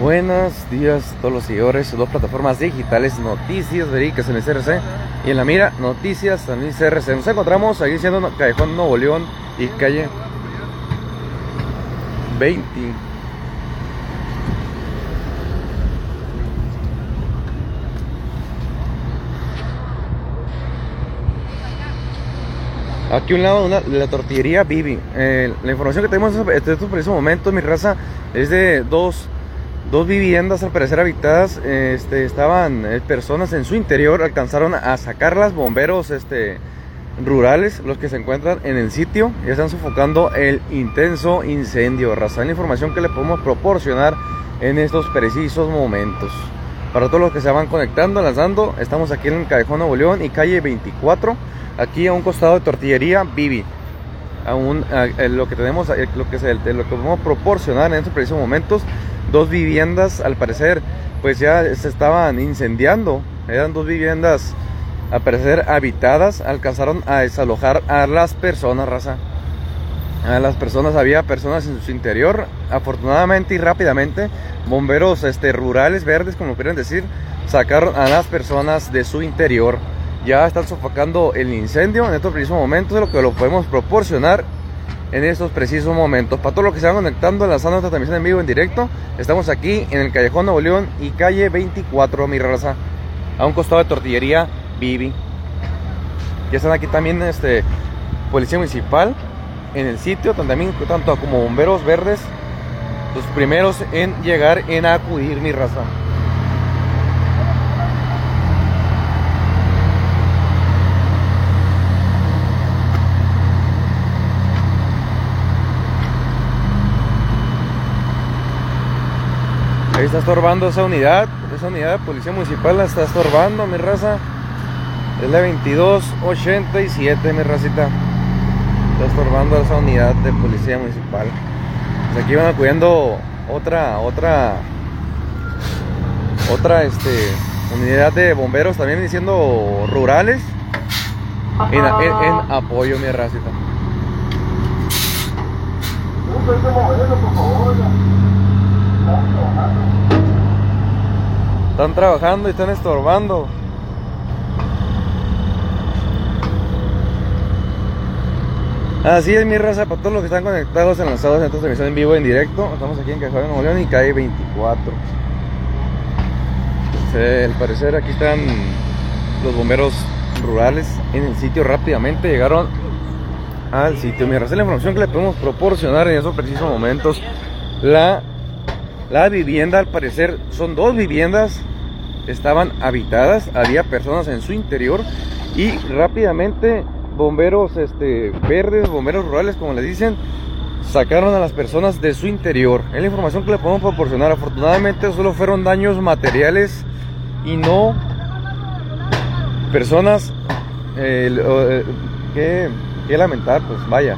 Buenos días a todos los seguidores de dos plataformas digitales, Noticias Verídicas en el CRC y en la mira, Noticias el CRC. Nos encontramos ahí siendo Callejón Nuevo León y calle 20. Aquí un lado de la tortillería Bibi. Eh, la información que tenemos en estos precisos momentos, mi raza, es de dos Dos viviendas al parecer habitadas, este, estaban eh, personas en su interior, alcanzaron a sacarlas, bomberos este, rurales, los que se encuentran en el sitio, y están sofocando el intenso incendio. Raza, información que le podemos proporcionar en estos precisos momentos. Para todos los que se van conectando, lanzando, estamos aquí en el Callejón Nuevo León y calle 24, aquí a un costado de tortillería Vivi. Aún, lo que tenemos, lo que, se, lo que podemos proporcionar en estos precisos momentos dos viviendas, al parecer, pues ya se estaban incendiando. Eran dos viviendas, al parecer, habitadas. Alcanzaron a desalojar a las personas, raza. A las personas, había personas en su interior. Afortunadamente y rápidamente, bomberos este, rurales, verdes, como quieren decir, sacaron a las personas de su interior. Ya están sofocando el incendio en estos precisos momentos, lo que lo podemos proporcionar en estos precisos momentos. Para todos los que se van conectando, lanzando esta transmisión en vivo, en directo, estamos aquí en el Callejón Nuevo León y calle 24, mi raza, a un costado de tortillería Bibi. Ya están aquí también este, Policía Municipal en el sitio, también tanto como bomberos verdes, los primeros en llegar, en acudir, mi raza. Ahí está estorbando esa unidad, esa unidad de policía municipal la está estorbando, mi raza. Es la 2287, mi racita. Está estorbando esa unidad de policía municipal. Pues aquí van acudiendo otra, otra, otra, este, unidad de bomberos también diciendo rurales en, en apoyo, mi racita. Están trabajando y están estorbando. Así es mi raza, para todos los que están conectados, en esta transmisión en vivo, en directo. Estamos aquí en de Nuevo León y calle 24. al parecer aquí están los bomberos rurales en el sitio rápidamente. Llegaron al sitio. Mi raza, la información que le podemos proporcionar en esos precisos momentos. La la vivienda, al parecer, son dos viviendas, estaban habitadas, había personas en su interior y rápidamente bomberos este, verdes, bomberos rurales, como le dicen, sacaron a las personas de su interior. Es la información que le podemos proporcionar. Afortunadamente solo fueron daños materiales y no personas eh, eh, que, lamentar, pues vaya.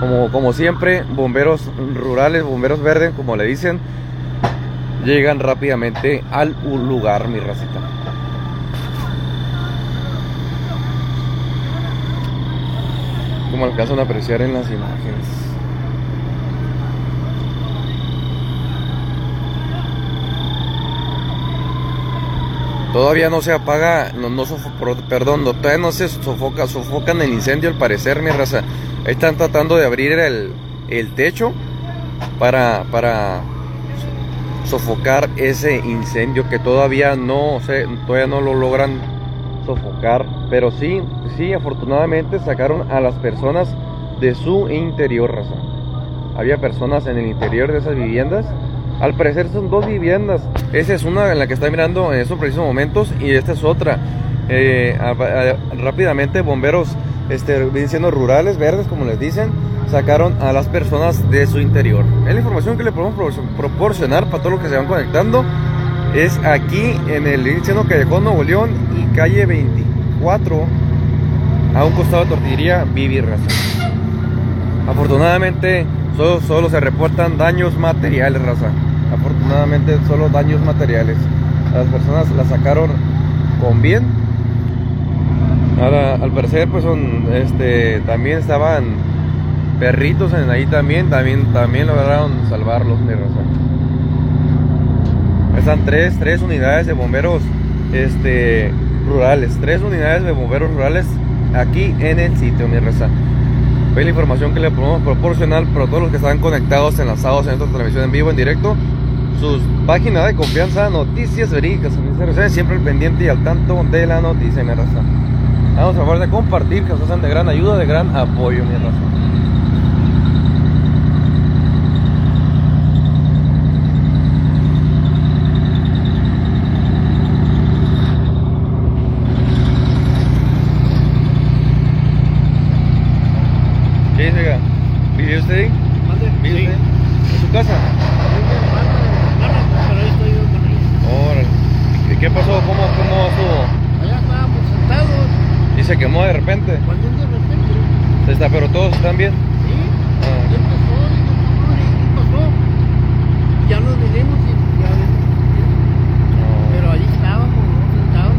Como, siempre, bomberos rurales, bomberos verdes, como le dicen, llegan rápidamente al lugar, mi racita. Como alcanzan a apreciar en las imágenes. Todavía no se apaga, no, no perdón, todavía no se sofoca, sofocan el incendio al parecer, mi raza. Están tratando de abrir el, techo para, para sofocar ese incendio que todavía no, se, todavía no lo logran sofocar. Pero sí, sí, afortunadamente sacaron a las personas de su interior, raza. Había personas en el interior de esas viviendas. Al parecer son dos viviendas. Esa es una en la que está mirando en esos precisos momentos y esta es otra. Eh, rápidamente bomberos este, siendo rurales, verdes, como les dicen, sacaron a las personas de su interior. Es la información que le podemos proporcionar para todos los que se van conectando. Es aquí en el Incendio Callejón Nuevo León y calle 24, a un costado de tortillería Vivi Raza. Afortunadamente, solo se reportan daños materiales, raza. Afortunadamente, solo daños materiales. Las personas la sacaron con bien Ahora, al parecer, pues son, este, también estaban perritos ahí también, también, también lograron salvarlos, mi. Están tres, tres unidades de bomberos este, rurales, tres unidades de bomberos rurales aquí en el sitio, mi raza. Ve la información que le podemos proporcionar para todos los que están conectados, enlazados en esta transmisión en vivo, en directo. Sus páginas de confianza, noticias verídicas, siempre al pendiente y al tanto de la noticia, mi raza. Vamos a favor de compartir, que nos hacen de gran ayuda, de gran apoyo, mi raza. ¿Qué dice acá? ¿Vive usted ahí? ¿Vive usted? ¿En su casa? Pero ahí estoy yo con ellos. Órale. ¿Y qué pasó? ¿Cómo, cómo estuvo? Allá estábamos sentados. Y se quemó de repente. Cuando de repente, está, pero todos están bien. sí, Ah. ya empezó, y ¿qué pasó? Ya nos vinimos y ya ves. Pero ahí estábamos, ¿no? Sentados.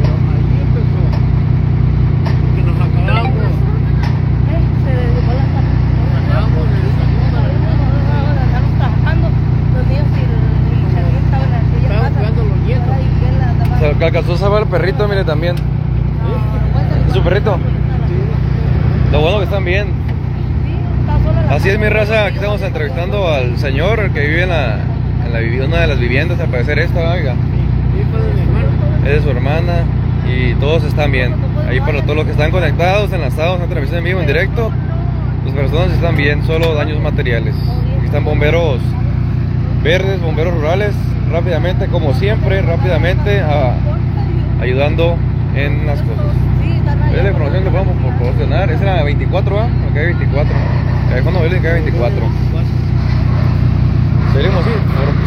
Pero ahí empezó. Porque nos acabamos. Acabamos de salir para Estaban jugando los nietos. Se alcanzó a el perrito, mire también. ¿Es su perrito? Lo bueno que están bien. Así es mi raza, aquí estamos entrevistando al señor que vive en la, en la una de las viviendas, al parecer esta, oiga. Es de su hermana y todos están bien. Ahí para todos los que están conectados, enlazados en vivo, en directo, las personas están bien, solo daños materiales. Aquí están bomberos verdes, bomberos rurales, rápidamente, como siempre, rápidamente, a- ayudando en las cosas. Es la información que podemos proporcionar. Es la 24, ¿ah? Ok, 24. Teléfono verde que 24. Seguiremos,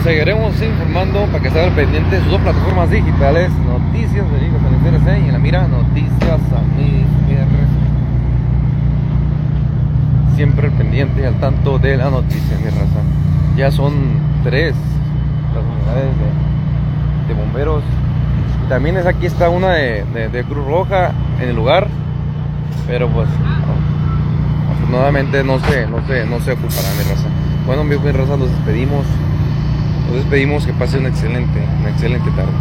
seguiremos informando para que estén pendiente de sus dos plataformas digitales, Noticias Verídicas en el CRC y en la mira Noticias AMIR. Siempre pendiente al tanto de la noticia, mi raza. Ya son tres unidades de, de bomberos. También es aquí está una de, de- de Cruz Roja en el lugar, pero pues afortunadamente no se, no se, no se ocupará mi raza. Bueno, mi mi raza, nos despedimos. Nos despedimos, que pase una excelente, una excelente tarde.